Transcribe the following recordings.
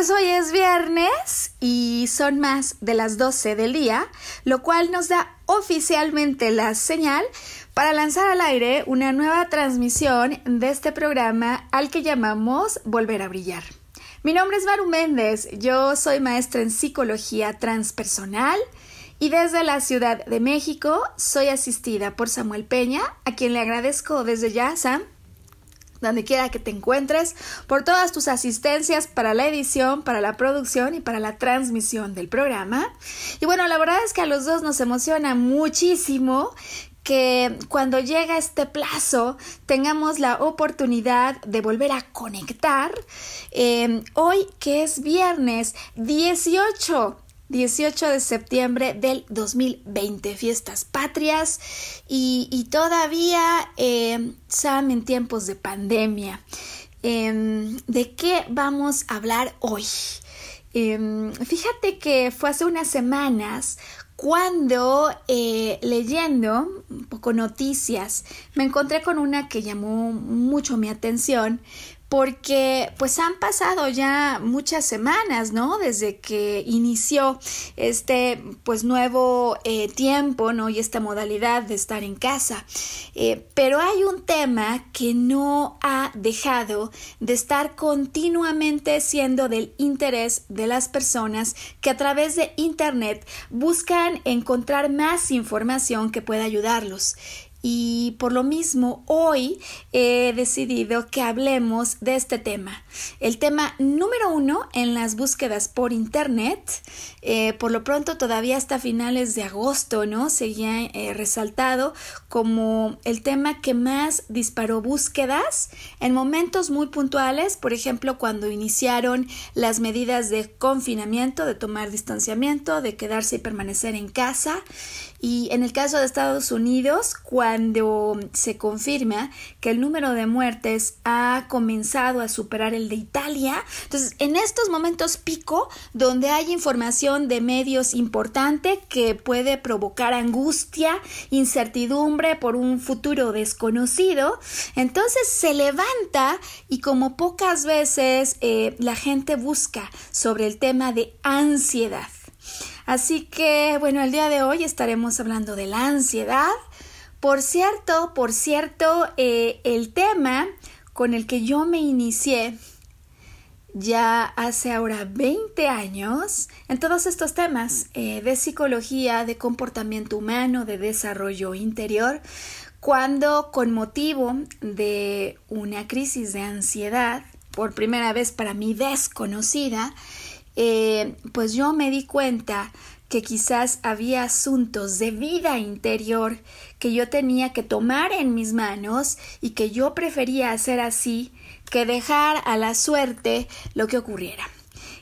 Pues hoy es viernes y son más de las 12 del día, lo cual nos da oficialmente la señal para lanzar al aire una nueva transmisión de este programa al que llamamos Volver a Brillar. Mi nombre es Maru Méndez, yo soy maestra en psicología transpersonal y desde la Ciudad de México soy asistida por Samuel Peña, a quien le agradezco desde ya, Sam, donde quiera que te encuentres, por todas tus asistencias para la edición, para la producción y para la transmisión del programa. Y bueno, la verdad es que a los dos nos emociona muchísimo que cuando llega este plazo tengamos la oportunidad de volver a conectar. Eh, hoy que es viernes 18 18 de septiembre del 2020, fiestas patrias y, todavía, eh, en tiempos de pandemia. Em, ¿De qué vamos a hablar hoy? Em, fíjate que fue hace unas semanas cuando eh, leyendo un poco noticias me encontré con una que llamó mucho mi atención porque pues han pasado ya muchas semanas, ¿no? Desde que inició este pues nuevo eh, tiempo, ¿no? Y esta modalidad de estar en casa. Eh, pero hay un tema que no ha dejado de estar continuamente siendo del interés de las personas que a través de Internet buscan encontrar más información que pueda ayudarlos y por lo mismo hoy he decidido que hablemos de este tema. El tema número uno en las búsquedas por internet, eh, por lo pronto todavía hasta finales de agosto, ¿no? Seguía eh, resaltado como el tema que más disparó búsquedas en momentos muy puntuales, por ejemplo, cuando iniciaron las medidas de confinamiento, de tomar distanciamiento, de quedarse y permanecer en casa. Y en el caso de Estados Unidos, cuando se confirma que el número de muertes ha comenzado a superar el de Italia, entonces en estos momentos pico, donde hay información de medios importante que puede provocar angustia, incertidumbre por un futuro desconocido, entonces se levanta y como pocas veces eh, la gente busca sobre el tema de ansiedad. Así que, bueno, el día de hoy estaremos hablando de la ansiedad. Por cierto, por cierto, eh, el tema con el que yo me inicié ya hace ahora 20 años en todos estos temas eh, de psicología, de comportamiento humano, de desarrollo interior, cuando con motivo de una crisis de ansiedad, por primera vez para mí desconocida, eh, pues yo me di cuenta que quizás había asuntos de vida interior que yo tenía que tomar en mis manos y que yo prefería hacer así que dejar a la suerte lo que ocurriera.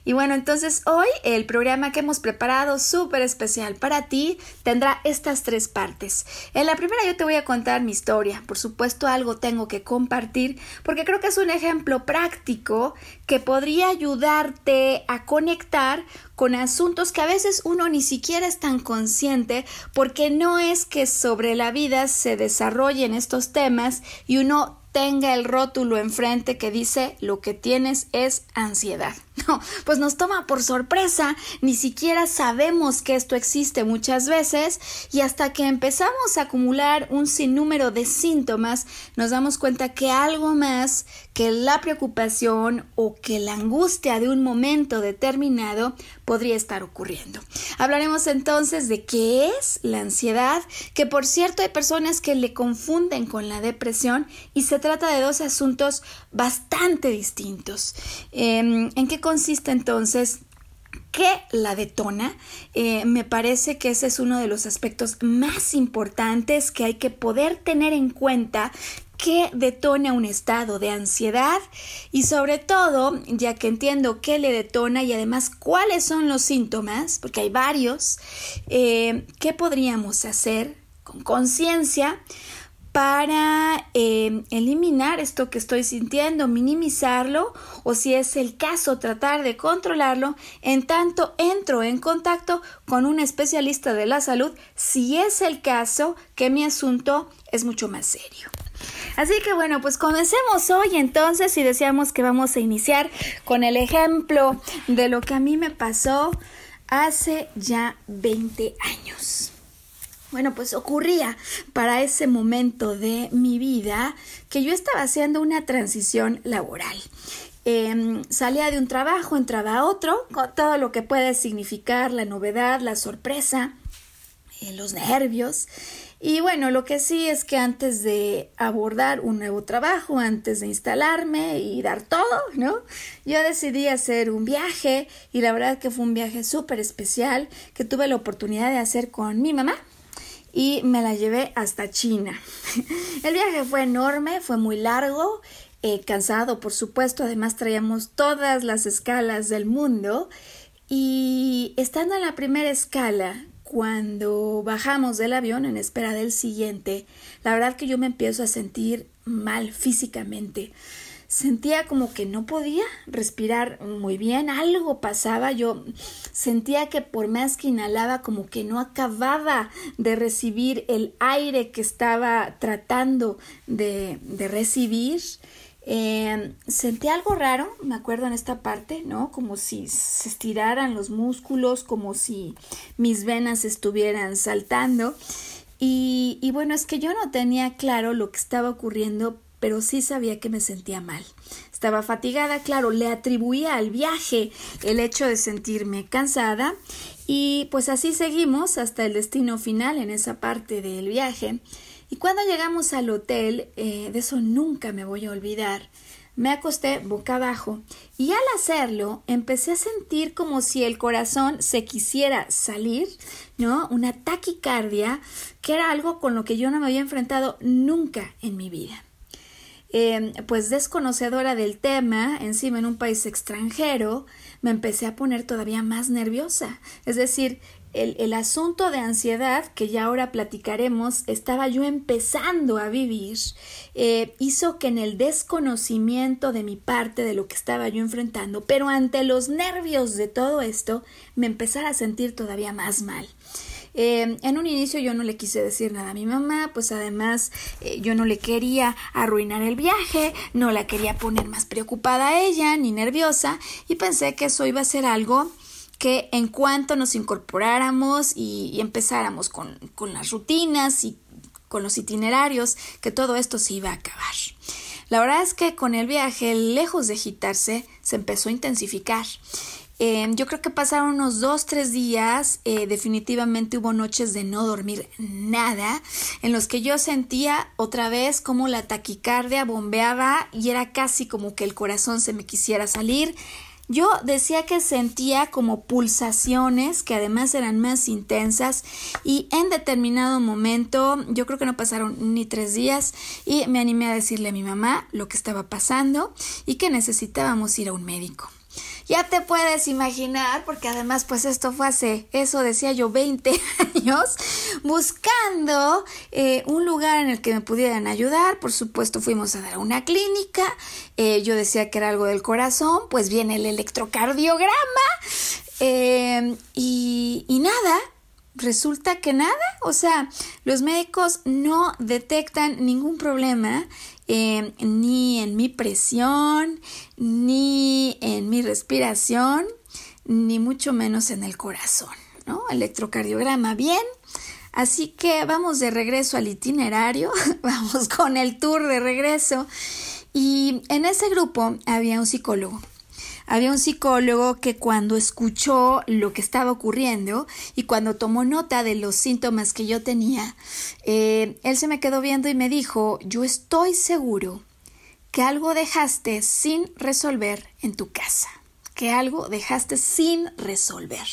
Y bueno, entonces hoy el programa que hemos preparado súper especial para ti tendrá estas tres partes. En la primera yo te voy a contar mi historia. Por supuesto algo tengo que compartir porque creo que es un ejemplo práctico que podría ayudarte a conectar con asuntos que a veces uno ni siquiera es tan consciente porque no es que sobre la vida se desarrollen estos temas y uno tenga el rótulo enfrente que dice lo que tienes es ansiedad. No, pues nos toma por sorpresa, ni siquiera sabemos que esto existe muchas veces y hasta que empezamos a acumular un sinnúmero de síntomas nos damos cuenta que algo más que la preocupación o que la angustia de un momento determinado podría estar ocurriendo. Hablaremos entonces de qué es la ansiedad, que por cierto hay personas que le confunden con la depresión y se trata de dos asuntos bastante distintos. Em, ¿En qué consiste entonces ¿Qué la detona? Eh, me parece que ese es uno de los aspectos más importantes que hay que poder tener en cuenta qué detona un estado de ansiedad y sobre todo, ya que entiendo qué le detona y además cuáles son los síntomas, porque hay varios, eh, qué podríamos hacer con conciencia para eh, eliminar esto que estoy sintiendo, minimizarlo o si es el caso tratar de controlarlo, en tanto entro en contacto con un especialista de la salud si es el caso que mi asunto es mucho más serio. Así que bueno, pues comencemos hoy entonces y decíamos que vamos a iniciar con el ejemplo de lo que a mí me pasó hace ya 20 años. Bueno, pues ocurría para ese momento de mi vida que yo estaba haciendo una transición laboral. Em, salía de un trabajo, entraba a otro, con todo lo que puede significar la novedad, la sorpresa, eh, los nervios. Y bueno, lo que sí es que antes de abordar un nuevo trabajo, antes de instalarme y dar todo, ¿no? Yo decidí hacer un viaje y la verdad que fue un viaje súper especial que tuve la oportunidad de hacer con mi mamá y me la llevé hasta China. El viaje fue enorme, fue muy largo, eh, cansado por supuesto, además traíamos todas las escalas del mundo y estando en la primera escala, cuando bajamos del avión en espera del siguiente, la verdad que yo me empiezo a sentir mal físicamente. Sentía como que no podía respirar muy bien, algo pasaba, yo sentía que por más que inhalaba como que no acababa de recibir el aire que estaba tratando de, de recibir. Eh, sentí algo raro, me acuerdo en esta parte, ¿no? Como si se estiraran los músculos, como si mis venas estuvieran saltando. Y, y bueno, es que yo no tenía claro lo que estaba ocurriendo, pero sí sabía que me sentía mal. Estaba fatigada, claro, le atribuía al viaje el hecho de sentirme cansada y pues así seguimos hasta el destino final en esa parte del viaje. Y cuando llegamos al hotel, eh, de eso nunca me voy a olvidar, me acosté boca abajo y al hacerlo empecé a sentir como si el corazón se quisiera salir, ¿no? Una taquicardia, que era algo con lo que yo no me había enfrentado nunca en mi vida. Em, pues desconocedora del tema, encima en un país extranjero, me empecé a poner todavía más nerviosa. Es decir, el, asunto de ansiedad, que ya ahora platicaremos, estaba yo empezando a vivir, eh, hizo que en el desconocimiento de mi parte de lo que estaba yo enfrentando, pero ante los nervios de todo esto, me empezara a sentir todavía más mal. Eh, en un inicio yo no le quise decir nada a mi mamá, pues además eh, yo no le quería arruinar el viaje, no la quería poner más preocupada a ella ni nerviosa y pensé que eso iba a ser algo que en cuanto nos incorporáramos y, empezáramos con, con las rutinas y con los itinerarios, que todo esto se iba a acabar. La verdad es que con el viaje, lejos de agitarse, se empezó a intensificar. Eh, yo creo que pasaron unos dos, tres días, eh, definitivamente hubo noches de no dormir nada, en los que yo sentía otra vez como la taquicardia bombeaba y era casi como que el corazón se me quisiera salir. Yo decía que sentía como pulsaciones que además eran más intensas y en determinado momento, yo creo que no pasaron ni tres días y me animé a decirle a mi mamá lo que estaba pasando y que necesitábamos ir a un médico. Ya te puedes imaginar, porque además pues esto fue hace, eso decía yo, 20 años, buscando eh, un lugar en el que me pudieran ayudar. Por supuesto fuimos a dar una clínica, eh, yo decía que era algo del corazón, pues viene el electrocardiograma. Eh, y, y nada, resulta que nada, o sea, los médicos no detectan ningún problema eh, ni en mi presión, ni en mi respiración, ni mucho menos en el corazón, ¿no? Electrocardiograma bien. Así que vamos de regreso al itinerario, vamos con el tour de regreso. Y en ese grupo había un psicólogo había un psicólogo que cuando escuchó lo que estaba ocurriendo y cuando tomó nota de los síntomas que yo tenía, eh, él se me quedó viendo y me dijo, yo estoy seguro que algo dejaste sin resolver en tu casa, que algo dejaste sin resolver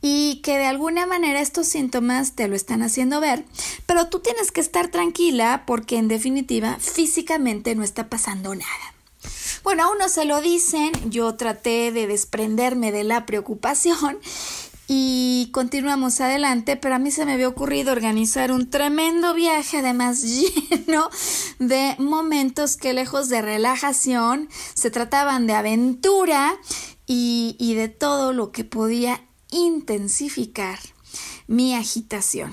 y que de alguna manera estos síntomas te lo están haciendo ver, pero tú tienes que estar tranquila porque en definitiva físicamente no está pasando nada. Bueno, a uno se lo dicen, yo traté de desprenderme de la preocupación y continuamos adelante, pero a mí se me había ocurrido organizar un tremendo viaje, además lleno de momentos que lejos de relajación se trataban de aventura y, y de todo lo que podía intensificar mi agitación.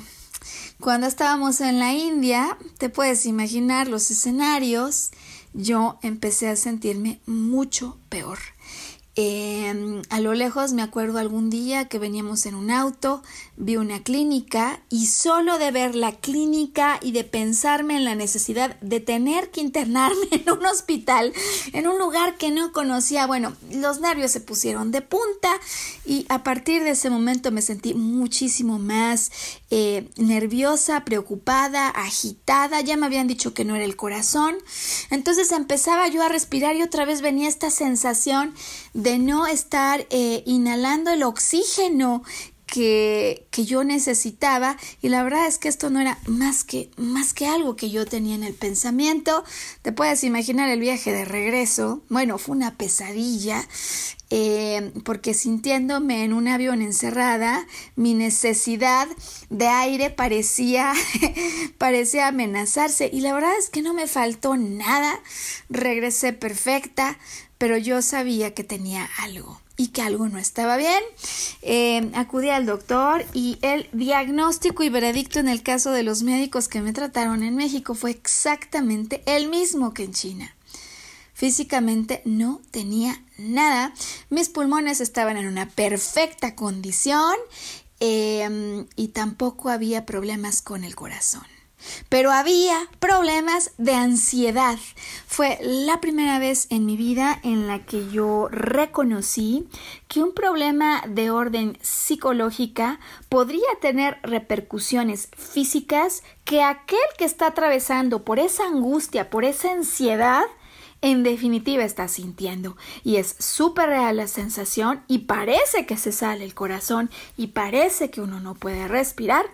Cuando estábamos en la India, te puedes imaginar los escenarios, yo empecé a sentirme mucho peor. Em, a lo lejos me acuerdo algún día que veníamos en un auto, vi una clínica y solo de ver la clínica y de pensarme en la necesidad de tener que internarme en un hospital, en un lugar que no conocía, bueno, los nervios se pusieron de punta y a partir de ese momento me sentí muchísimo más eh, nerviosa, preocupada, agitada, ya me habían dicho que no era el corazón, entonces empezaba yo a respirar y otra vez venía esta sensación de no estar eh, inhalando el oxígeno que, que, yo necesitaba y la verdad es que esto no era más que, más que algo que yo tenía en el pensamiento. Te puedes imaginar el viaje de regreso. Bueno, fue una pesadilla eh, porque sintiéndome en un avión encerrada, mi necesidad de aire parecía, parecía amenazarse y la verdad es que no me faltó nada. Regresé perfecta, pero yo sabía que tenía algo y que algo no estaba bien. Eh, acudí al doctor y el diagnóstico y veredicto en el caso de los médicos que me trataron en México fue exactamente el mismo que en China. Físicamente no tenía nada. Mis pulmones estaban en una perfecta condición eh, y tampoco había problemas con el corazón. Pero había problemas de ansiedad. Fue la primera vez en mi vida en la que yo reconocí que un problema de orden psicológica podría tener repercusiones físicas que aquel que está atravesando por esa angustia, por esa ansiedad, en definitiva está sintiendo. Y es súper real la sensación y parece que se sale el corazón y parece que uno no puede respirar,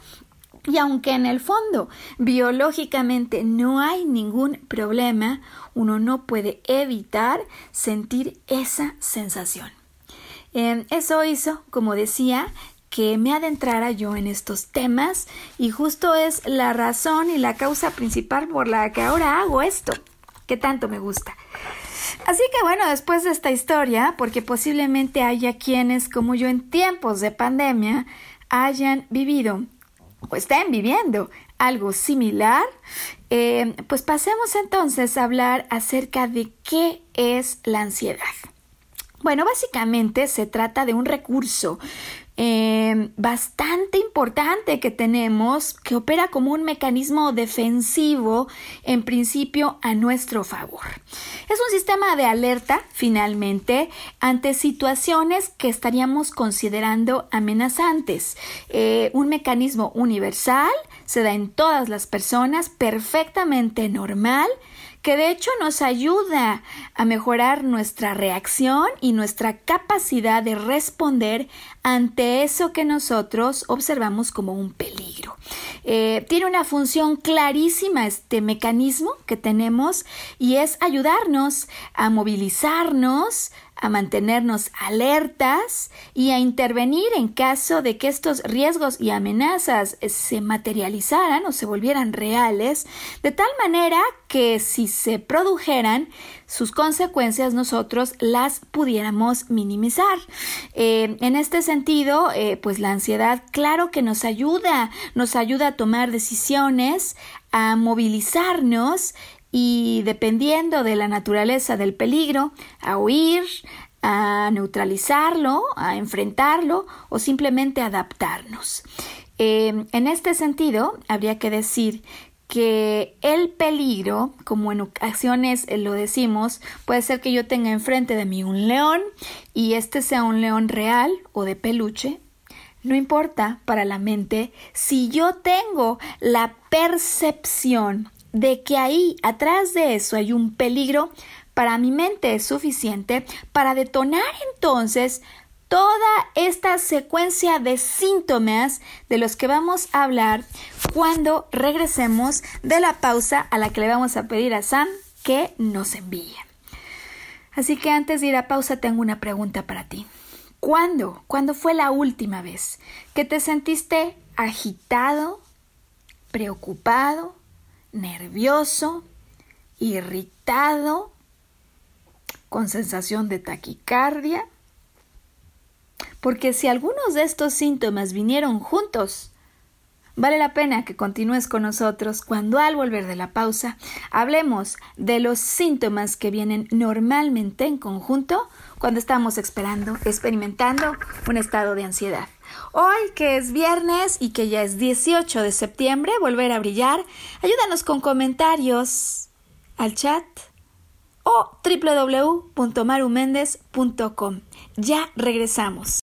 y aunque en el fondo biológicamente no hay ningún problema, uno no puede evitar sentir esa sensación. Em, eso hizo, como decía, que me adentrara yo en estos temas y justo es la razón y la causa principal por la que ahora hago esto, que tanto me gusta. Así que bueno, después de esta historia, porque posiblemente haya quienes como yo en tiempos de pandemia hayan vivido o estén viviendo algo similar, eh, pues pasemos entonces a hablar acerca de qué es la ansiedad. Bueno, básicamente se trata de un recurso Em, bastante importante que tenemos que opera como un mecanismo defensivo en principio a nuestro favor. Es un sistema de alerta finalmente ante situaciones que estaríamos considerando amenazantes. Eh, un mecanismo universal se da en todas las personas perfectamente normal que de hecho nos ayuda a mejorar nuestra reacción y nuestra capacidad de responder ante eso que nosotros observamos como un peligro. Eh, tiene una función clarísima este mecanismo que tenemos y es ayudarnos a movilizarnos, a mantenernos alertas y a intervenir en caso de que estos riesgos y amenazas se materializaran o se volvieran reales, de tal manera que si se produjeran, sus consecuencias nosotros las pudiéramos minimizar. Eh, en este sentido, eh, pues la ansiedad, claro que nos ayuda, nos ayuda a tomar decisiones, a movilizarnos y dependiendo de la naturaleza del peligro, a huir, a neutralizarlo, a enfrentarlo o simplemente adaptarnos. Eh, en este sentido, habría que decir que el peligro, como en ocasiones lo decimos, puede ser que yo tenga enfrente de mí un león y este sea un león real o de peluche. No importa para la mente si yo tengo la percepción de que ahí, atrás de eso, hay un peligro, para mi mente es suficiente para detonar entonces toda esta secuencia de síntomas de los que vamos a hablar cuando regresemos de la pausa a la que le vamos a pedir a Sam que nos envíe. Así que antes de ir a pausa tengo una pregunta para ti. ¿Cuándo? ¿Cuándo fue la última vez que te sentiste agitado, preocupado, nervioso, irritado, con sensación de taquicardia. Porque si algunos de estos síntomas vinieron juntos, vale la pena que continúes con nosotros cuando al volver de la pausa hablemos de los síntomas que vienen normalmente en conjunto cuando estamos esperando, experimentando un estado de ansiedad. Hoy que es viernes y que ya es 18 de septiembre, volver a brillar, ayúdanos con comentarios al chat o www.marumendez.com. Ya regresamos.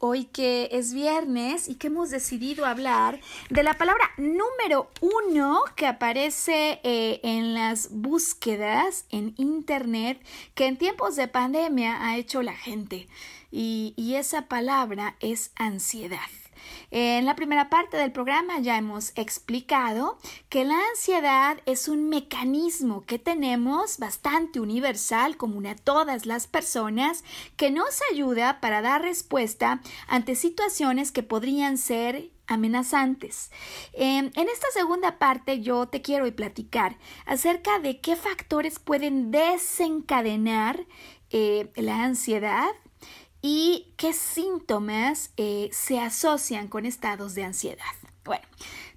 Hoy que es viernes y que hemos decidido hablar de la palabra número uno que aparece eh, en las búsquedas en internet que en tiempos de pandemia ha hecho la gente y, y esa palabra es ansiedad. En la primera parte del programa ya hemos explicado que la ansiedad es un mecanismo que tenemos bastante universal, común a todas las personas, que nos ayuda para dar respuesta ante situaciones que podrían ser amenazantes. Em, en esta segunda parte yo te quiero platicar acerca de qué factores pueden desencadenar eh, la ansiedad y qué síntomas eh, se asocian con estados de ansiedad. Bueno,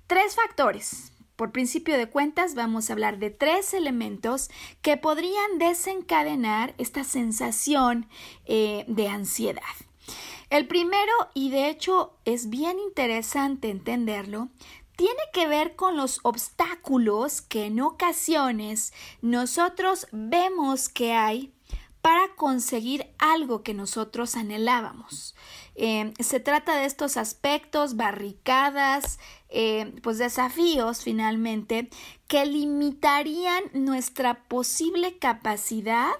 tres factores. Por principio de cuentas, vamos a hablar de tres elementos que podrían desencadenar esta sensación eh, de ansiedad. El primero, y de hecho es bien interesante entenderlo, tiene que ver con los obstáculos que en ocasiones nosotros vemos que hay para conseguir algo que nosotros anhelábamos. Eh, se trata de estos aspectos, barricadas, eh, pues desafíos finalmente, que limitarían nuestra posible capacidad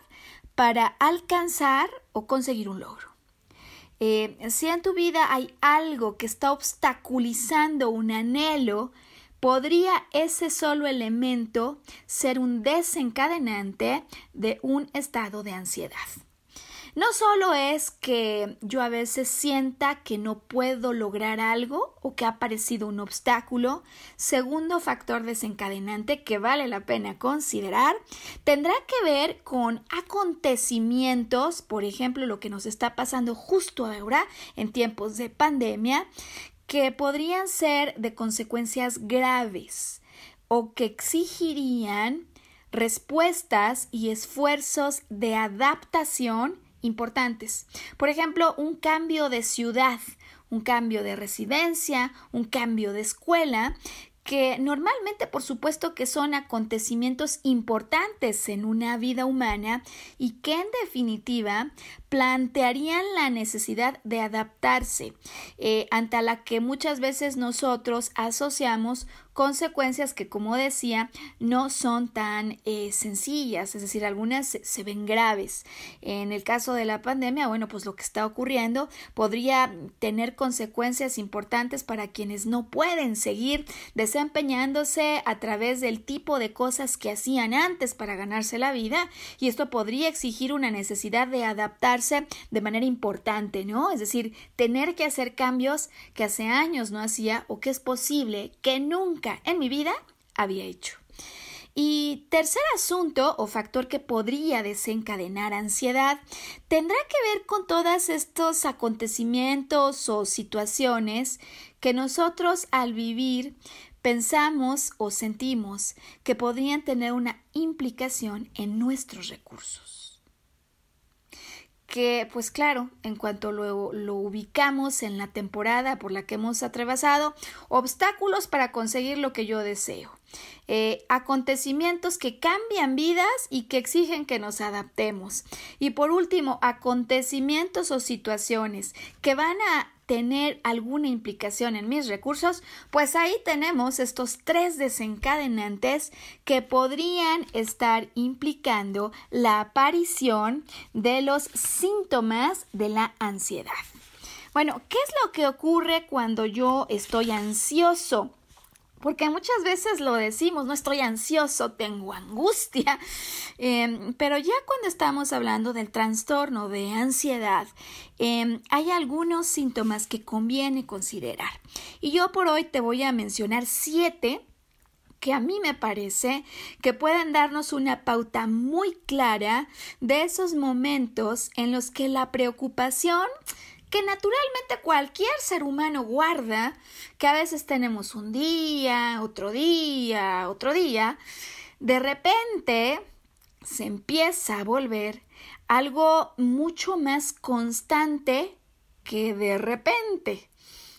para alcanzar o conseguir un logro. Eh, si en tu vida hay algo que está obstaculizando un anhelo, podría ese solo elemento ser un desencadenante de un estado de ansiedad. No solo es que yo a veces sienta que no puedo lograr algo o que ha aparecido un obstáculo, segundo factor desencadenante que vale la pena considerar, tendrá que ver con acontecimientos, por ejemplo, lo que nos está pasando justo ahora en tiempos de pandemia, que podrían ser de consecuencias graves o que exigirían respuestas y esfuerzos de adaptación importantes. Por ejemplo, un cambio de ciudad, un cambio de residencia, un cambio de escuela, que normalmente por supuesto que son acontecimientos importantes en una vida humana y que en definitiva plantearían la necesidad de adaptarse eh, ante la que muchas veces nosotros asociamos consecuencias que, como decía, no son tan eh, sencillas, es decir, algunas se, ven graves. En el caso de la pandemia, bueno, pues lo que está ocurriendo podría tener consecuencias importantes para quienes no pueden seguir desempeñándose a través del tipo de cosas que hacían antes para ganarse la vida y esto podría exigir una necesidad de adaptarse de manera importante, ¿no? Es decir, tener que hacer cambios que hace años no hacía o que es posible que nunca en mi vida había hecho. Y tercer asunto o factor que podría desencadenar ansiedad tendrá que ver con todos estos acontecimientos o situaciones que nosotros al vivir pensamos o sentimos que podrían tener una implicación en nuestros recursos que pues claro, en cuanto lo, lo, ubicamos en la temporada por la que hemos atravesado, obstáculos para conseguir lo que yo deseo. Eh, acontecimientos que cambian vidas y que exigen que nos adaptemos. Y por último, acontecimientos o situaciones que van a tener alguna implicación en mis recursos, pues ahí tenemos estos tres desencadenantes que podrían estar implicando la aparición de los síntomas de la ansiedad. Bueno, ¿qué es lo que ocurre cuando yo estoy ansioso? Porque muchas veces lo decimos, no estoy ansioso, tengo angustia, em, pero ya cuando estamos hablando del trastorno de ansiedad, em, hay algunos síntomas que conviene considerar. Y yo por hoy te voy a mencionar siete que a mí me parece que pueden darnos una pauta muy clara de esos momentos en los que la preocupación que naturalmente cualquier ser humano guarda, que a veces tenemos un día, otro día, otro día, de repente se empieza a volver algo mucho más constante que de repente.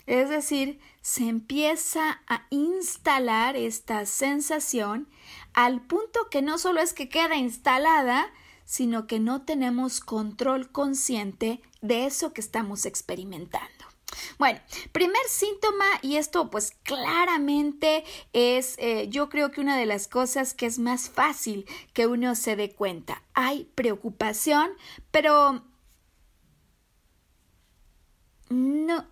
Es decir, se empieza a instalar esta sensación al punto que no solo es que queda instalada, sino que no tenemos control consciente de eso que estamos experimentando. Bueno, primer síntoma, y esto pues claramente es eh, yo creo que una de las cosas que es más fácil que uno se dé cuenta. Hay preocupación, pero no,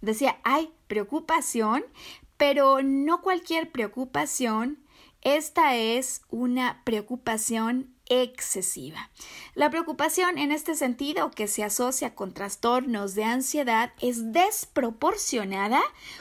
decía, hay preocupación, pero no cualquier preocupación. Esta es una preocupación excesiva. La preocupación en este sentido que se asocia con trastornos de ansiedad es desproporcionada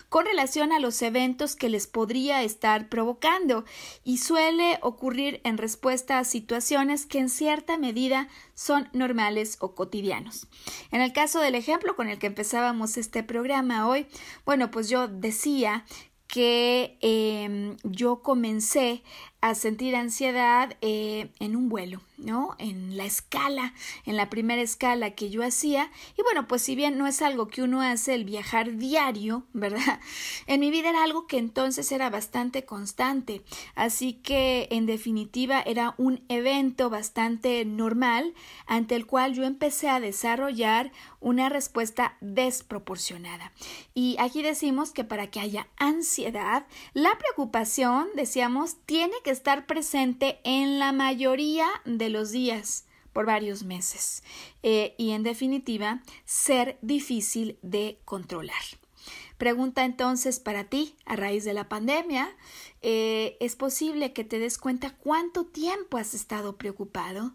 con relación a los eventos que les podría estar provocando y suele ocurrir en respuesta a situaciones que en cierta medida son normales o cotidianos. En el caso del ejemplo con el que empezábamos este programa hoy, bueno, pues yo decía que em, yo comencé a sentir ansiedad eh, en un vuelo, ¿no? En la escala, en la primera escala que yo hacía. Y bueno, pues si bien no es algo que uno hace el viajar diario, ¿verdad? En mi vida era algo que entonces era bastante constante. Así que en definitiva era un evento bastante normal ante el cual yo empecé a desarrollar una respuesta desproporcionada. Y aquí decimos que para que haya ansiedad, la preocupación, decíamos, tiene que estar presente en la mayoría de los días por varios meses eh, y en definitiva ser difícil de controlar. Pregunta entonces para ti, a raíz de la pandemia, eh, ¿es posible que te des cuenta cuánto tiempo has estado preocupado?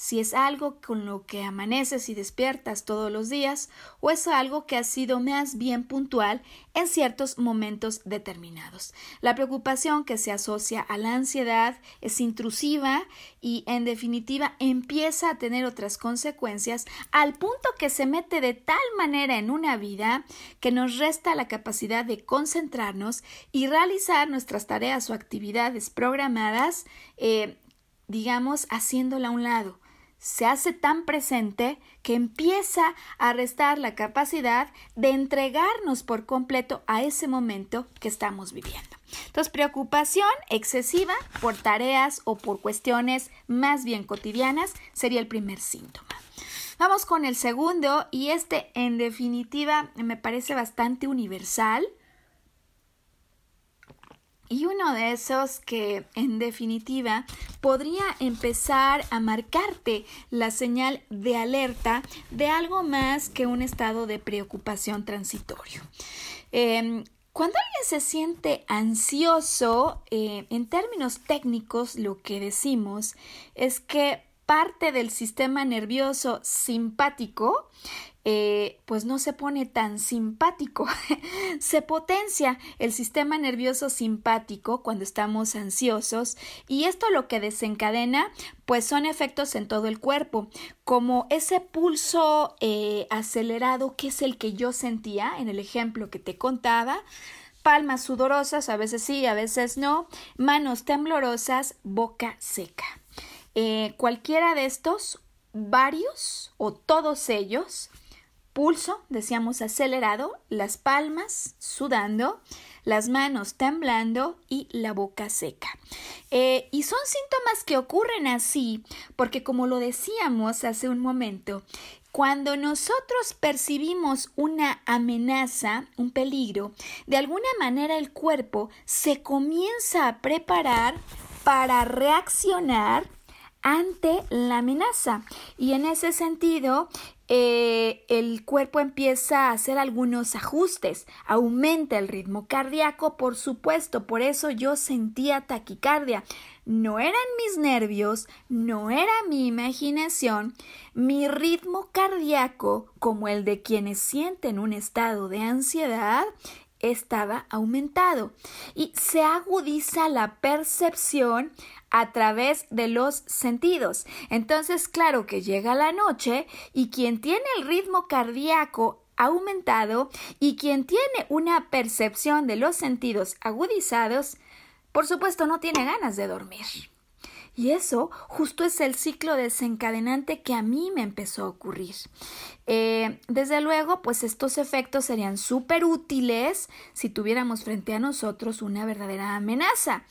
Si es algo con lo que amaneces y despiertas todos los días o es algo que ha sido más bien puntual en ciertos momentos determinados. La preocupación que se asocia a la ansiedad es intrusiva y en definitiva empieza a tener otras consecuencias al punto que se mete de tal manera en una vida que nos resta la capacidad de concentrarnos y realizar nuestras tareas o actividades programadas eh, digamos, haciéndola a un lado se hace tan presente que empieza a restar la capacidad de entregarnos por completo a ese momento que estamos viviendo. Entonces, preocupación excesiva por tareas o por cuestiones más bien cotidianas sería el primer síntoma. Vamos con el segundo y este en definitiva me parece bastante universal y uno de esos que, en definitiva, podría empezar a marcarte la señal de alerta de algo más que un estado de preocupación transitorio. Em, cuando alguien se siente ansioso, eh, en términos técnicos, lo que decimos es que parte del sistema nervioso simpático eh, pues no se pone tan simpático. se potencia el sistema nervioso simpático cuando estamos ansiosos y esto lo que desencadena pues son efectos en todo el cuerpo, como ese pulso eh, acelerado que es el que yo sentía en el ejemplo que te contaba, palmas sudorosas, a veces sí, a veces no, manos temblorosas, boca seca. Eh, cualquiera de estos, varios o todos ellos, pulso, decíamos acelerado, las palmas sudando, las manos temblando y la boca seca. Eh, y son síntomas que ocurren así porque como lo decíamos hace un momento, cuando nosotros percibimos una amenaza, un peligro, de alguna manera el cuerpo se comienza a preparar para reaccionar ante la amenaza. Y en ese sentido, eh, el cuerpo empieza a hacer algunos ajustes, aumenta el ritmo cardíaco, por supuesto, por eso yo sentía taquicardia. No eran mis nervios, no era mi imaginación, mi ritmo cardíaco, como el de quienes sienten un estado de ansiedad, estaba aumentado y se agudiza la percepción a través de los sentidos. Entonces, claro que llega la noche y quien tiene el ritmo cardíaco aumentado y quien tiene una percepción de los sentidos agudizados, por supuesto no tiene ganas de dormir. Y eso justo es el ciclo desencadenante que a mí me empezó a ocurrir. Eh, desde luego, pues estos efectos serían súper útiles si tuviéramos frente a nosotros una verdadera amenaza.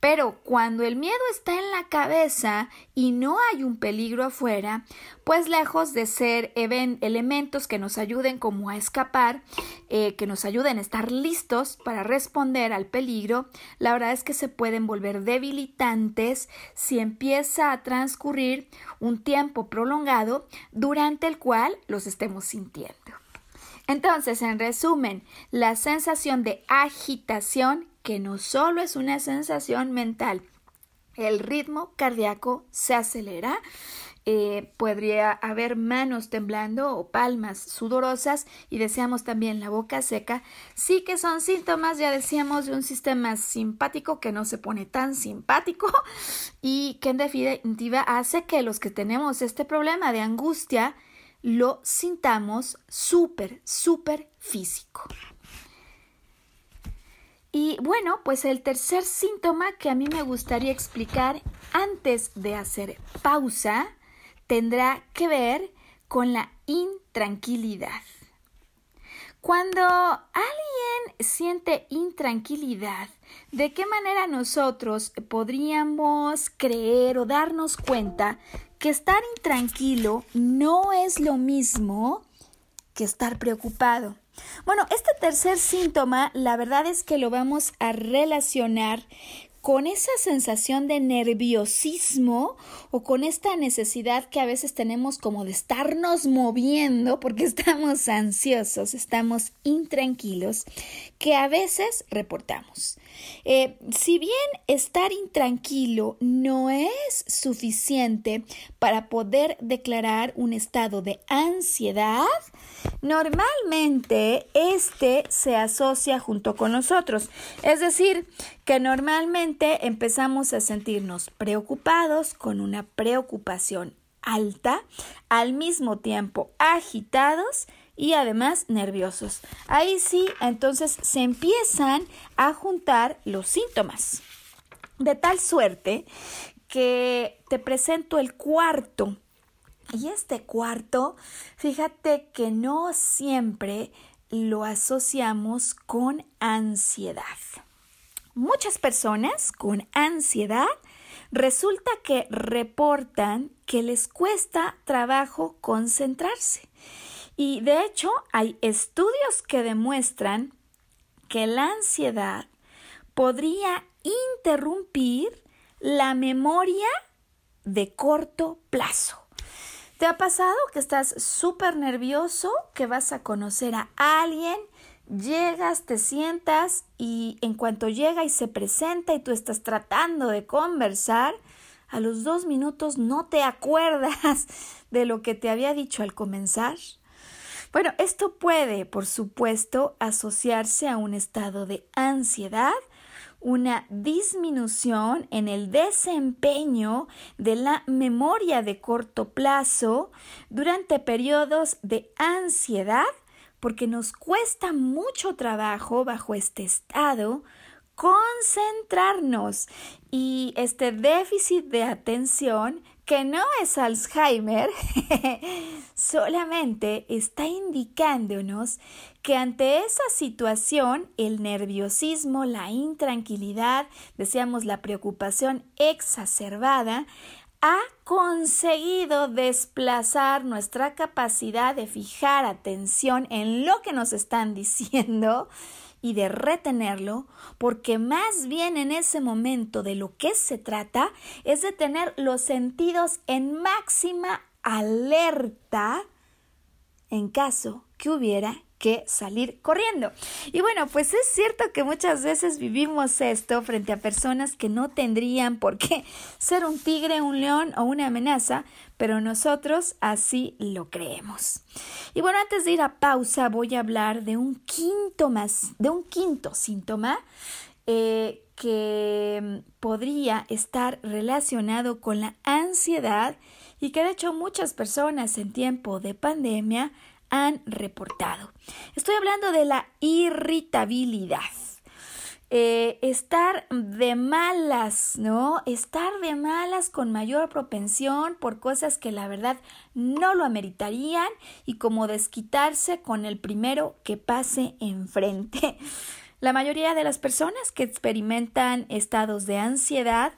Pero cuando el miedo está en la cabeza y no hay un peligro afuera, pues lejos de ser elementos que nos ayuden como a escapar, eh, que nos ayuden a estar listos para responder al peligro, la verdad es que se pueden volver debilitantes si empieza a transcurrir un tiempo prolongado durante el cual los estemos sintiendo. Entonces, en resumen, la sensación de agitación, que no solo es una sensación mental, el ritmo cardíaco se acelera, eh, podría haber manos temblando o palmas sudorosas y deseamos también la boca seca, sí que son síntomas, ya decíamos, de un sistema simpático que no se pone tan simpático y que en definitiva hace que los que tenemos este problema de angustia lo sintamos súper, súper físico. Y bueno, pues el tercer síntoma que a mí me gustaría explicar antes de hacer pausa tendrá que ver con la intranquilidad. Cuando alguien siente intranquilidad, ¿de qué manera nosotros podríamos creer o darnos cuenta que estar intranquilo no es lo mismo que estar preocupado. Bueno, este tercer síntoma, la verdad es que lo vamos a relacionar con esa sensación de nerviosismo o con esta necesidad que a veces tenemos como de estarnos moviendo porque estamos ansiosos, estamos intranquilos, que a veces reportamos. Eh, si bien estar intranquilo no es suficiente para poder declarar un estado de ansiedad, normalmente este se asocia junto con nosotros. Es decir, que normalmente empezamos a sentirnos preocupados con una preocupación alta, al mismo tiempo agitados y además nerviosos. Ahí sí, entonces se empiezan a juntar los síntomas. De tal suerte que te presento el cuarto. Y este cuarto, fíjate que no siempre lo asociamos con ansiedad. Muchas personas con ansiedad resulta que reportan que les cuesta trabajo concentrarse y de hecho hay estudios que demuestran que la ansiedad podría interrumpir la memoria de corto plazo. ¿Te ha pasado que estás súper nervioso, que vas a conocer a alguien, llegas, te sientas y en cuanto llega y se presenta y tú estás tratando de conversar, a los dos minutos no te acuerdas de lo que te había dicho al comenzar? Bueno, esto puede, por supuesto, asociarse a un estado de ansiedad, una disminución en el desempeño de la memoria de corto plazo durante periodos de ansiedad, porque nos cuesta mucho trabajo bajo este estado concentrarnos. Y este déficit de atención que no es Alzheimer, solamente está indicándonos que ante esa situación el nerviosismo, la intranquilidad, decíamos la preocupación exacerbada, ha conseguido desplazar nuestra capacidad de fijar atención en lo que nos están diciendo y de retenerlo, porque más bien en ese momento de lo que se trata es de tener los sentidos en máxima alerta en caso que hubiera que salir corriendo. Y bueno, pues es cierto que muchas veces vivimos esto frente a personas que no tendrían por qué ser un tigre, un león o una amenaza, pero nosotros así lo creemos. Y bueno, antes de ir a pausa voy a hablar de un quinto más, de un quinto síntoma eh, que podría estar relacionado con la ansiedad y que de hecho muchas personas en tiempo de pandemia han reportado. Estoy hablando de la irritabilidad. Eh, estar de malas, ¿no? Estar de malas con mayor propensión por cosas que la verdad no lo ameritarían y como desquitarse con el primero que pase enfrente. La mayoría de las personas que experimentan estados de ansiedad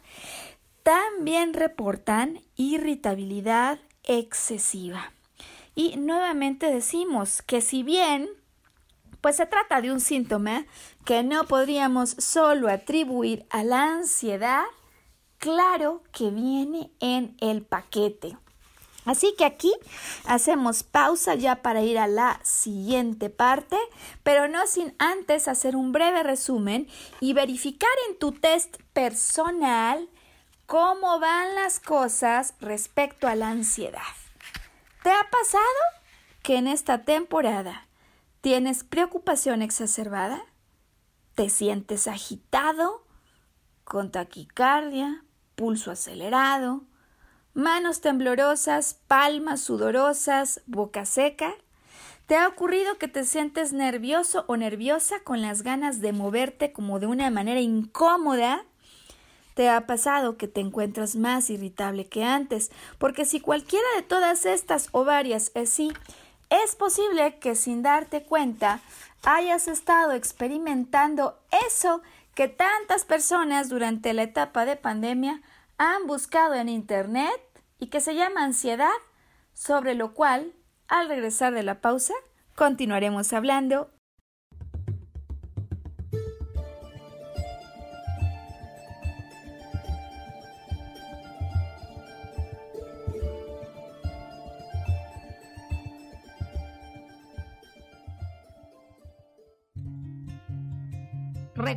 también reportan irritabilidad excesiva. Y nuevamente decimos que si bien pues se trata de un síntoma que no podríamos solo atribuir a la ansiedad, claro que viene en el paquete. Así que aquí hacemos pausa ya para ir a la siguiente parte, pero no sin antes hacer un breve resumen y verificar en tu test personal cómo van las cosas respecto a la ansiedad. ¿Te ha pasado que en esta temporada tienes preocupación exacerbada? ¿Te sientes agitado? ¿Con taquicardia? ¿Pulso acelerado? manos temblorosas, palmas sudorosas, boca seca? ¿Te ha ocurrido que te sientes nervioso o nerviosa con las ganas de moverte como de una manera incómoda? ¿Te ha pasado que te encuentras más irritable que antes? Porque si cualquiera de todas estas o varias es sí, es posible que sin darte cuenta hayas estado experimentando eso que tantas personas durante la etapa de pandemia han buscado en Internet y que se llama ansiedad, sobre lo cual, al regresar de la pausa, continuaremos hablando.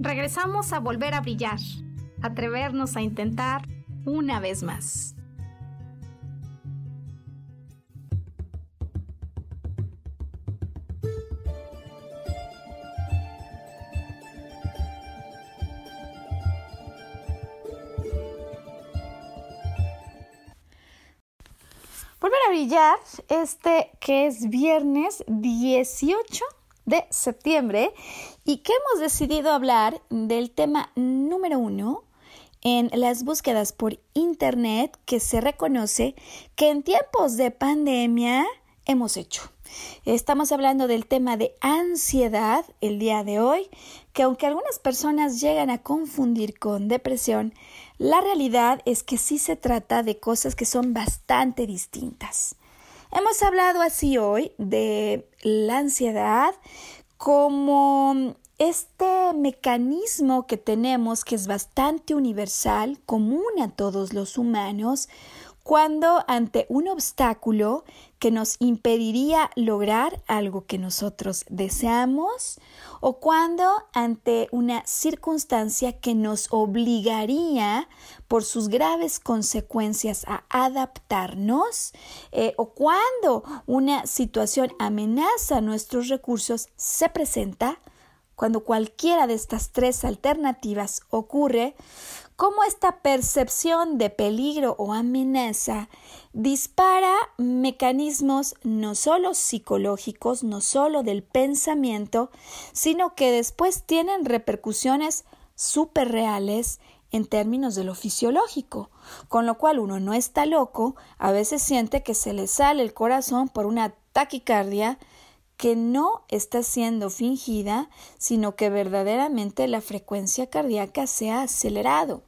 Regresamos a volver a brillar, atrevernos a intentar una vez más. Volver a brillar, este que es viernes 18 de septiembre y que hemos decidido hablar del tema número uno en las búsquedas por Internet que se reconoce que en tiempos de pandemia hemos hecho. Estamos hablando del tema de ansiedad el día de hoy, que aunque algunas personas llegan a confundir con depresión, la realidad es que sí se trata de cosas que son bastante distintas. Hemos hablado así hoy de la ansiedad como este mecanismo que tenemos que es bastante universal, común a todos los humanos, cuando ante un obstáculo que nos impediría lograr algo que nosotros deseamos o cuando ante una circunstancia que nos obligaría por sus graves consecuencias a adaptarnos eh, o cuando una situación amenaza nuestros recursos se presenta cuando cualquiera de estas tres alternativas ocurre, cómo esta percepción de peligro o amenaza dispara mecanismos no solo psicológicos, no solo del pensamiento, sino que después tienen repercusiones súper reales en términos de lo fisiológico, con lo cual uno no está loco, a veces siente que se le sale el corazón por una taquicardia que no está siendo fingida, sino que verdaderamente la frecuencia cardíaca se ha acelerado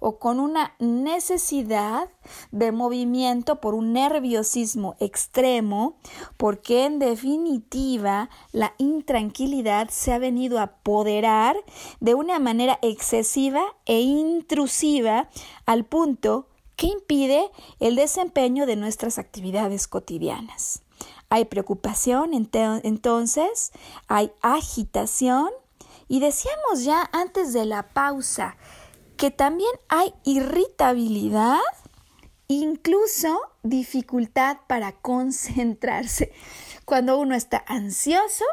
o con una necesidad de movimiento por un nerviosismo extremo, porque en definitiva la intranquilidad se ha venido a apoderar de una manera excesiva e intrusiva al punto que impide el desempeño de nuestras actividades cotidianas. Hay preocupación, entonces, hay agitación y decíamos ya antes de la pausa, que también hay irritabilidad, incluso dificultad para concentrarse. Cuando uno está ansioso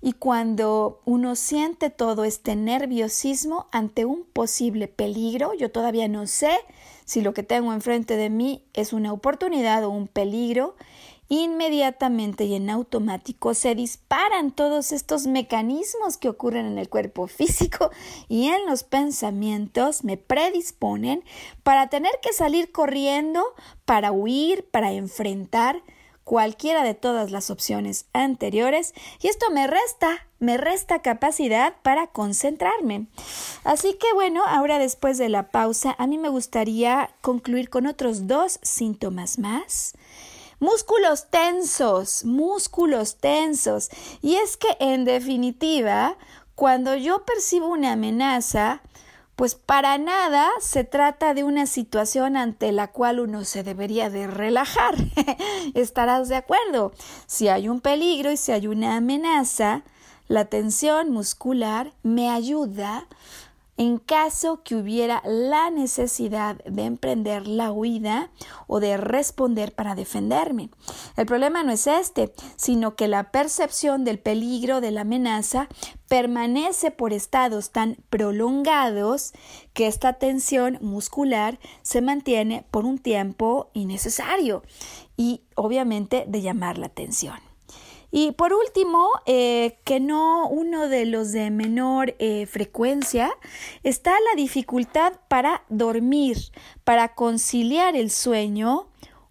y cuando uno siente todo este nerviosismo ante un posible peligro, yo todavía no sé si lo que tengo enfrente de mí es una oportunidad o un peligro inmediatamente y en automático se disparan todos estos mecanismos que ocurren en el cuerpo físico y en los pensamientos me predisponen para tener que salir corriendo, para huir, para enfrentar cualquiera de todas las opciones anteriores y esto me resta, me resta capacidad para concentrarme. Así que bueno, ahora después de la pausa, a mí me gustaría concluir con otros dos síntomas más músculos tensos, músculos tensos. Y es que en definitiva, cuando yo percibo una amenaza, pues para nada se trata de una situación ante la cual uno se debería de relajar. Estarás de acuerdo. Si hay un peligro y si hay una amenaza, la tensión muscular me ayuda en caso que hubiera la necesidad de emprender la huida o de responder para defenderme. El problema no es este, sino que la percepción del peligro de la amenaza permanece por estados tan prolongados que esta tensión muscular se mantiene por un tiempo innecesario y obviamente de llamar la atención. Y por último, eh, que no uno de los de menor eh, frecuencia, está la dificultad para dormir, para conciliar el sueño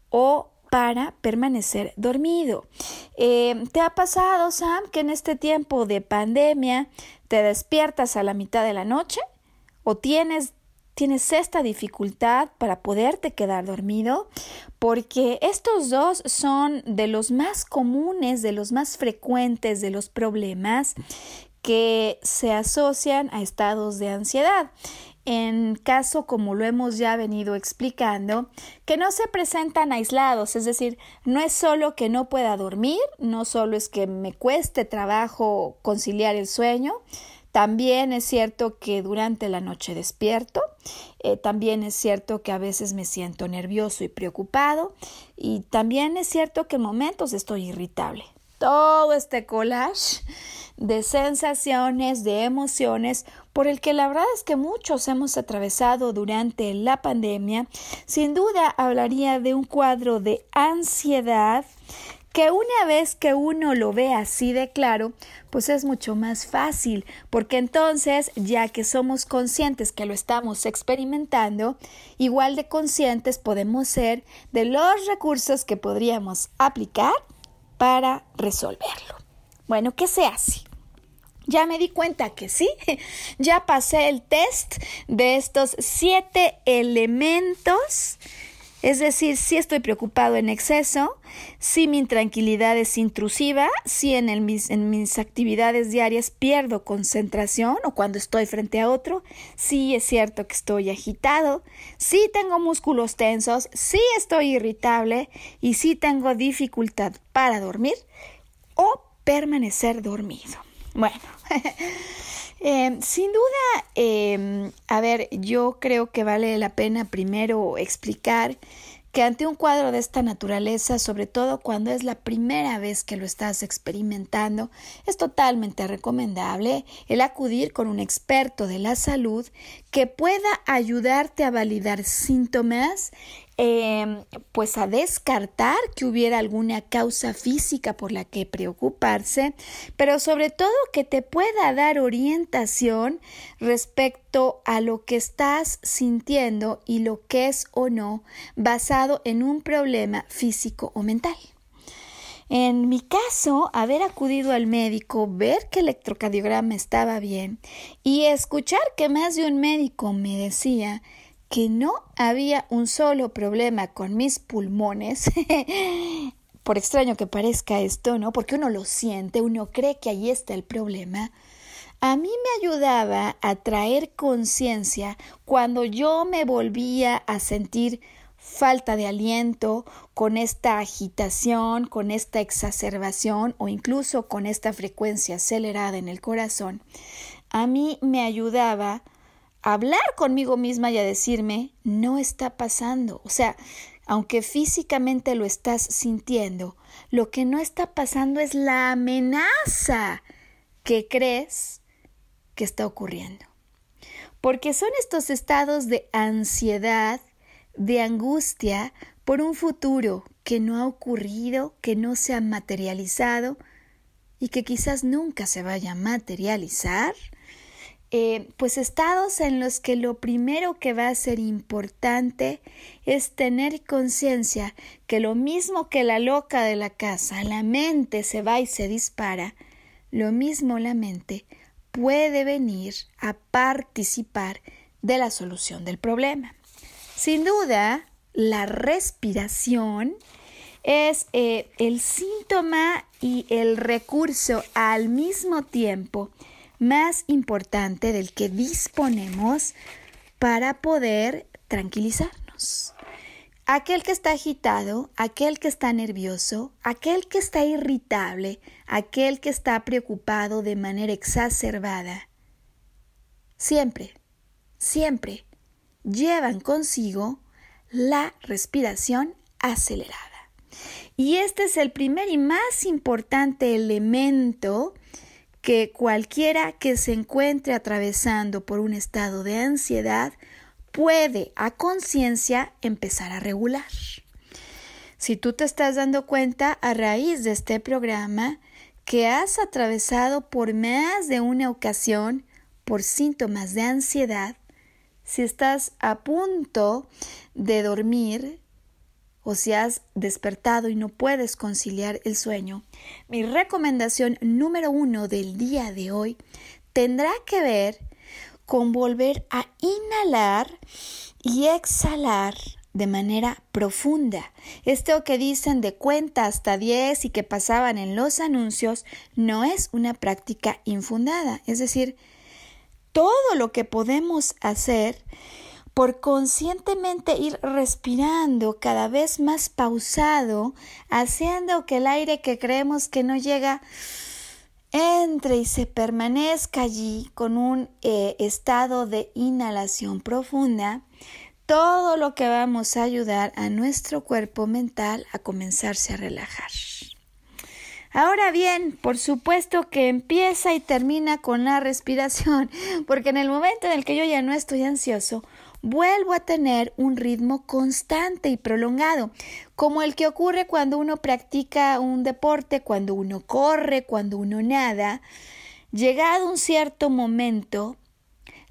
o para permanecer dormido. Eh, ¿Te ha pasado, Sam, que en este tiempo de pandemia te despiertas a la mitad de la noche? ¿O tienes tienes esta dificultad para poderte quedar dormido, porque estos dos son de los más comunes, de los más frecuentes de los problemas que se asocian a estados de ansiedad. En caso, como lo hemos ya venido explicando, que no se presentan aislados, es decir, no es solo que no pueda dormir, no solo es que me cueste trabajo conciliar el sueño, también es cierto que durante la noche despierto, eh, también es cierto que a veces me siento nervioso y preocupado y también es cierto que en momentos estoy irritable. Todo este collage de sensaciones, de emociones, por el que la verdad es que muchos hemos atravesado durante la pandemia, sin duda hablaría de un cuadro de ansiedad que una vez que uno lo ve así de claro, pues es mucho más fácil, porque entonces, ya que somos conscientes que lo estamos experimentando, igual de conscientes podemos ser de los recursos que podríamos aplicar para resolverlo. Bueno, ¿qué se hace? Ya me di cuenta que sí, ya pasé el test de estos siete elementos es decir, si estoy preocupado en exceso, si mi intranquilidad es intrusiva, si en, mis actividades diarias pierdo concentración o cuando estoy frente a otro, si es cierto que estoy agitado, si tengo músculos tensos, si estoy irritable y si tengo dificultad para dormir o permanecer dormido. Bueno. Em, sin duda, em, a ver, yo creo que vale la pena primero explicar que ante un cuadro de esta naturaleza, sobre todo cuando es la primera vez que lo estás experimentando, es totalmente recomendable el acudir con un experto de la salud que pueda ayudarte a validar síntomas Em, pues a descartar que hubiera alguna causa física por la que preocuparse, pero sobre todo que te pueda dar orientación respecto a lo que estás sintiendo y lo que es o no basado en un problema físico o mental. En mi caso, haber acudido al médico, ver que el electrocardiograma estaba bien y escuchar que más de un médico me decía que no había un solo problema con mis pulmones, por extraño que parezca esto, ¿no? Porque uno lo siente, uno cree que ahí está el problema. A mí me ayudaba a traer conciencia cuando yo me volvía a sentir falta de aliento, con esta agitación, con esta exacerbación o incluso con esta frecuencia acelerada en el corazón. A mí me ayudaba hablar conmigo misma y a decirme, no está pasando. O sea, aunque físicamente lo estás sintiendo, lo que no está pasando es la amenaza que crees que está ocurriendo. Porque son estos estados de ansiedad, de angustia por un futuro que no ha ocurrido, que no se ha materializado y que quizás nunca se vaya a materializar, eh, pues estados en los que lo primero que va a ser importante es tener conciencia que lo mismo que la loca de la casa, la mente se va y se dispara, lo mismo la mente puede venir a participar de la solución del problema. Sin duda, la respiración es eh, el síntoma y el recurso al mismo tiempo más importante del que disponemos para poder tranquilizarnos. Aquel que está agitado, aquel que está nervioso, aquel que está irritable, aquel que está preocupado de manera exacerbada, siempre, siempre llevan consigo la respiración acelerada. Y este es el primer y más importante elemento que cualquiera que se encuentre atravesando por un estado de ansiedad puede a conciencia empezar a regular. Si tú te estás dando cuenta a raíz de este programa que has atravesado por más de una ocasión por síntomas de ansiedad, si estás a punto de dormir, o si has despertado y no puedes conciliar el sueño, mi recomendación número uno del día de hoy tendrá que ver con volver a inhalar y exhalar de manera profunda. Esto que dicen de cuenta hasta 10 y que pasaban en los anuncios no es una práctica infundada. Es decir, todo lo que podemos hacer por conscientemente ir respirando cada vez más pausado, haciendo que el aire que creemos que no llega entre y se permanezca allí con un eh, estado de inhalación profunda, todo lo que vamos a ayudar a nuestro cuerpo mental a comenzarse a relajar. Ahora bien, por supuesto que empieza y termina con la respiración, porque en el momento en el que yo ya no estoy ansioso, vuelvo a tener un ritmo constante y prolongado, como el que ocurre cuando uno practica un deporte, cuando uno corre, cuando uno nada. Llegado un cierto momento,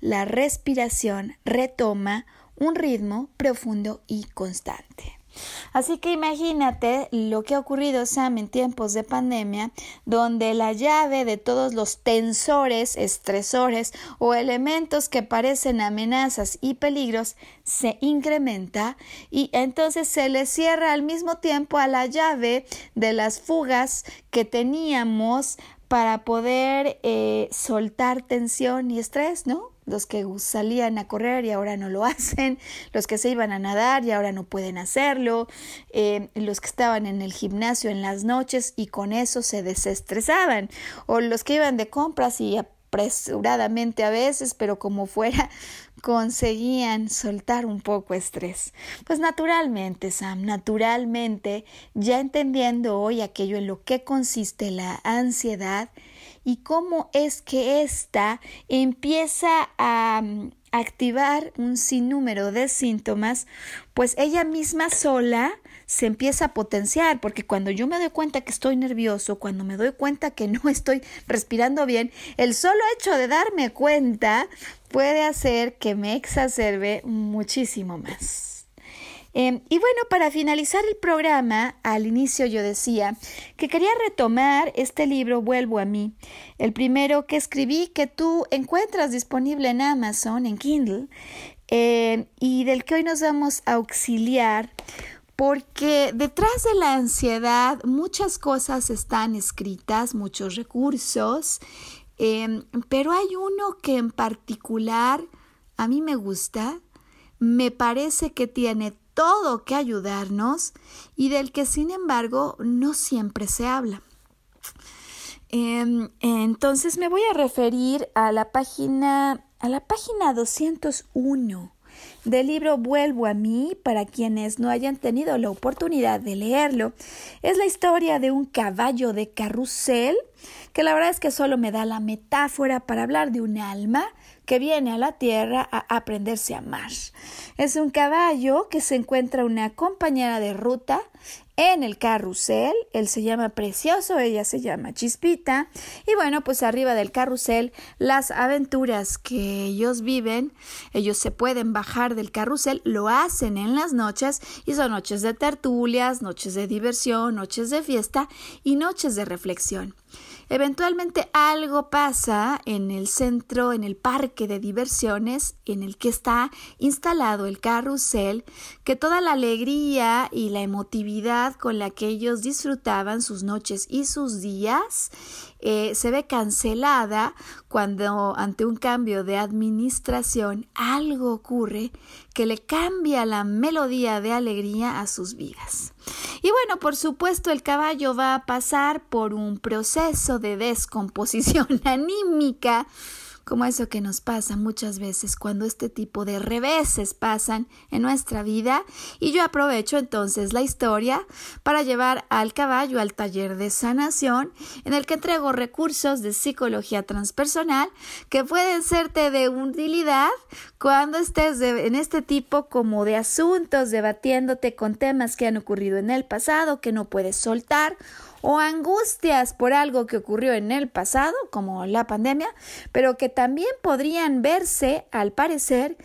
la respiración retoma un ritmo profundo y constante. Así que imagínate lo que ha ocurrido, Sam, en tiempos de pandemia, donde la llave de todos los tensores, estresores o elementos que parecen amenazas y peligros se incrementa y entonces se le cierra al mismo tiempo a la llave de las fugas que teníamos para poder eh, soltar tensión y estrés, ¿no? Los que salían a correr y ahora no lo hacen, los que se iban a nadar y ahora no pueden hacerlo, eh, los que estaban en el gimnasio en las noches y con eso se desestresaban, o los que iban de compras y apresuradamente a veces, pero como fuera, conseguían soltar un poco estrés. Pues naturalmente, Sam, naturalmente, ya entendiendo hoy aquello en lo que consiste la ansiedad y cómo es que ésta empieza a mm, activar un sinnúmero de síntomas, pues ella misma sola se empieza a potenciar, porque cuando yo me doy cuenta que estoy nervioso, cuando me doy cuenta que no estoy respirando bien, el solo hecho de darme cuenta puede hacer que me exacerbe muchísimo más. Em, y bueno, para finalizar el programa, al inicio yo decía que quería retomar este libro Vuelvo a mí, el primero que escribí que tú encuentras disponible en Amazon, en Kindle, em, y del que hoy nos vamos a auxiliar porque detrás de la ansiedad muchas cosas están escritas, muchos recursos, em, pero hay uno que en particular a mí me gusta, me parece que tiene todo que ayudarnos y del que sin embargo no siempre se habla. Em, entonces me voy a referir a la página a la página 201 del libro Vuelvo a mí para quienes no hayan tenido la oportunidad de leerlo. Es la historia de un caballo de carrusel que la verdad es que solo me da la metáfora para hablar de un alma que viene a la tierra a aprenderse a amar. Es un caballo que se encuentra una compañera de ruta en el carrusel. Él se llama Precioso, ella se llama Chispita. Y bueno, pues arriba del carrusel, las aventuras que ellos viven, ellos se pueden bajar del carrusel, lo hacen en las noches y son noches de tertulias, noches de diversión, noches de fiesta y noches de reflexión. Eventualmente algo pasa en el centro, en el parque de diversiones en el que está instalado el carrusel, que toda la alegría y la emotividad con la que ellos disfrutaban sus noches y sus días eh, se ve cancelada cuando ante un cambio de administración algo ocurre que le cambia la melodía de alegría a sus vidas. Y bueno, por supuesto el caballo va a pasar por un proceso de descomposición anímica como eso que nos pasa muchas veces cuando este tipo de reveses pasan en nuestra vida. Y yo aprovecho entonces la historia para llevar al caballo al taller de sanación en el que entrego recursos de psicología transpersonal que pueden serte de utilidad cuando estés en este tipo como de asuntos debatiéndote con temas que han ocurrido en el pasado que no puedes soltar o angustias por algo que ocurrió en el pasado, como la pandemia, pero que también podrían verse, al parecer,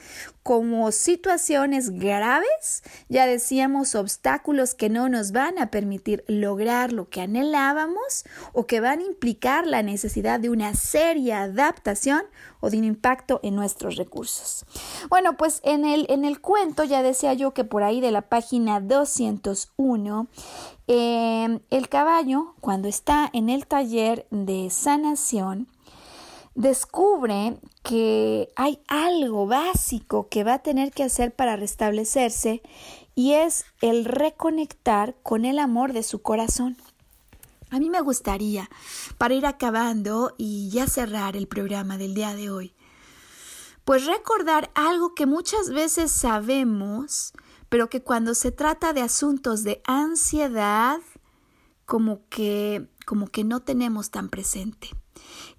como situaciones graves, ya decíamos, obstáculos que no nos van a permitir lograr lo que anhelábamos o que van a implicar la necesidad de una seria adaptación o de un impacto en nuestros recursos. Bueno, pues en el, en el cuento ya decía yo que por ahí de la página 201, eh, el caballo, cuando está en el taller de sanación, descubre que hay algo básico que va a tener que hacer para restablecerse y es el reconectar con el amor de su corazón. A mí me gustaría, para ir acabando y ya cerrar el programa del día de hoy, pues recordar algo que muchas veces sabemos, pero que cuando se trata de asuntos de ansiedad, como que, como que no tenemos tan presente.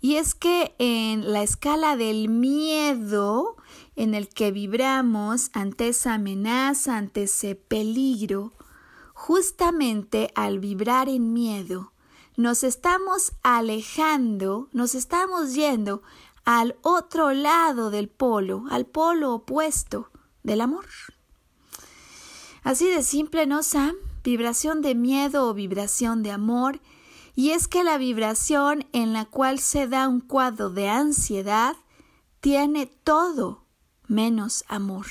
Y es que en la escala del miedo en el que vibramos ante esa amenaza, ante ese peligro, justamente al vibrar en miedo, nos estamos alejando, nos estamos yendo al otro lado del polo, al polo opuesto del amor. Así de simple, ¿no, Sam? Vibración de miedo o vibración de amor y es que la vibración en la cual se da un cuadro de ansiedad tiene todo menos amor.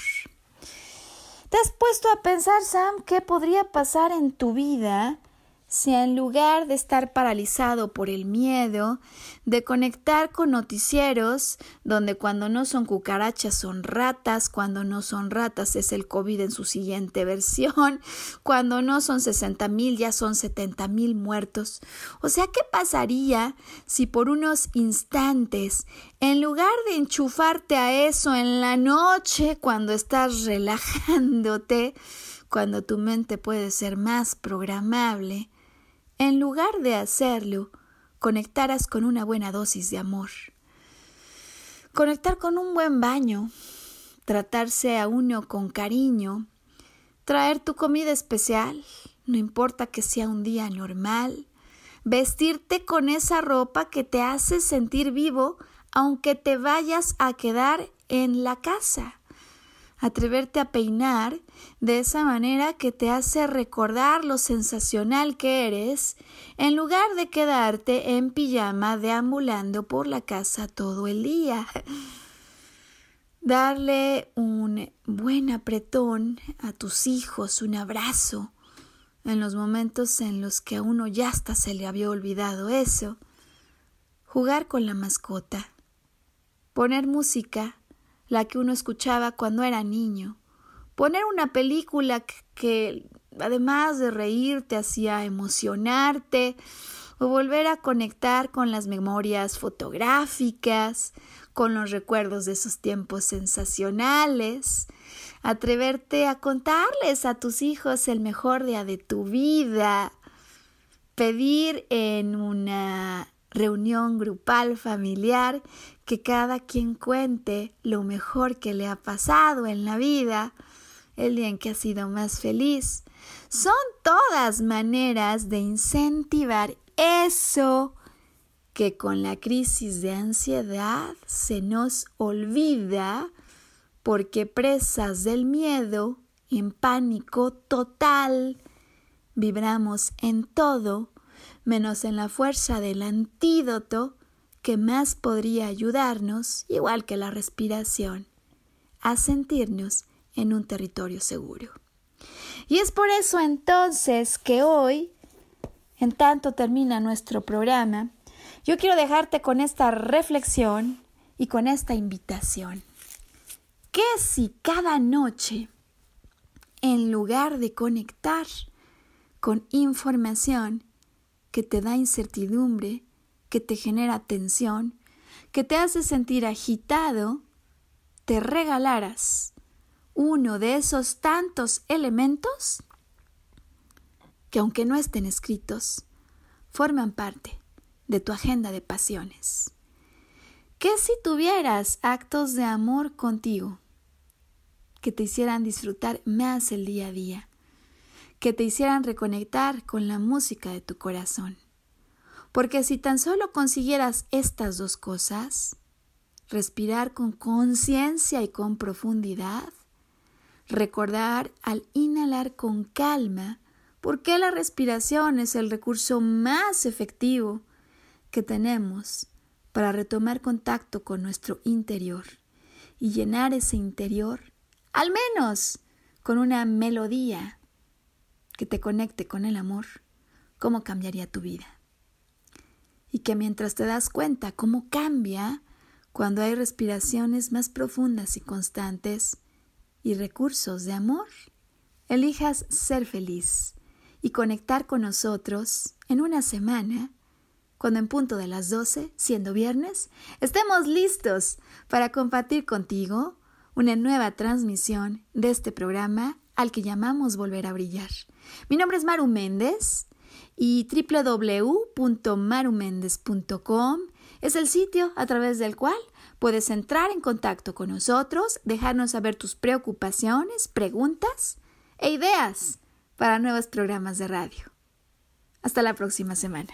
¿Te has puesto a pensar, Sam, qué podría pasar en tu vida si en lugar de estar paralizado por el miedo, de conectar con noticieros, donde cuando no son cucarachas son ratas, cuando no son ratas es el COVID en su siguiente versión, cuando no son 60 mil ya son 70 mil muertos. O sea, ¿qué pasaría si por unos instantes, en lugar de enchufarte a eso en la noche cuando estás relajándote, cuando tu mente puede ser más programable, en lugar de hacerlo, conectaras con una buena dosis de amor. Conectar con un buen baño, tratarse a uno con cariño, traer tu comida especial, no importa que sea un día normal, vestirte con esa ropa que te hace sentir vivo aunque te vayas a quedar en la casa atreverte a peinar de esa manera que te hace recordar lo sensacional que eres, en lugar de quedarte en pijama deambulando por la casa todo el día. Darle un buen apretón a tus hijos, un abrazo, en los momentos en los que a uno ya hasta se le había olvidado eso. Jugar con la mascota. Poner música la que uno escuchaba cuando era niño. Poner una película que, además de reír te hacía emocionarte o volver a conectar con las memorias fotográficas, con los recuerdos de esos tiempos sensacionales, atreverte a contarles a tus hijos el mejor día de tu vida, pedir en una reunión grupal familiar que cada quien cuente lo mejor que le ha pasado en la vida, el día en que ha sido más feliz. Son todas maneras de incentivar eso que con la crisis de ansiedad se nos olvida porque presas del miedo, en pánico total, vibramos en todo menos en la fuerza del antídoto que más podría ayudarnos, igual que la respiración, a sentirnos en un territorio seguro. Y es por eso entonces que hoy, en tanto termina nuestro programa, yo quiero dejarte con esta reflexión y con esta invitación. ¿Qué si cada noche, en lugar de conectar con información que te da incertidumbre, que te genera tensión, que te hace sentir agitado, te regalaras uno de esos tantos elementos que aunque no estén escritos, forman parte de tu agenda de pasiones. ¿Qué si tuvieras actos de amor contigo que te hicieran disfrutar más el día a día? Que te hicieran reconectar con la música de tu corazón. Porque si tan solo consiguieras estas dos cosas, respirar con conciencia y con profundidad, recordar al inhalar con calma, porque la respiración es el recurso más efectivo que tenemos para retomar contacto con nuestro interior y llenar ese interior, al menos con una melodía que te conecte con el amor, cómo cambiaría tu vida. Y que mientras te das cuenta cómo cambia cuando hay respiraciones más profundas y constantes y recursos de amor, elijas ser feliz y conectar con nosotros en una semana, cuando en punto de las 12, siendo viernes, estemos listos para compartir contigo una nueva transmisión de este programa al que llamamos Volver a Brillar. Mi nombre es Maru Méndez y www.maruméndez.com es el sitio a través del cual puedes entrar en contacto con nosotros, dejarnos saber tus preocupaciones, preguntas e ideas para nuevos programas de radio. Hasta la próxima semana.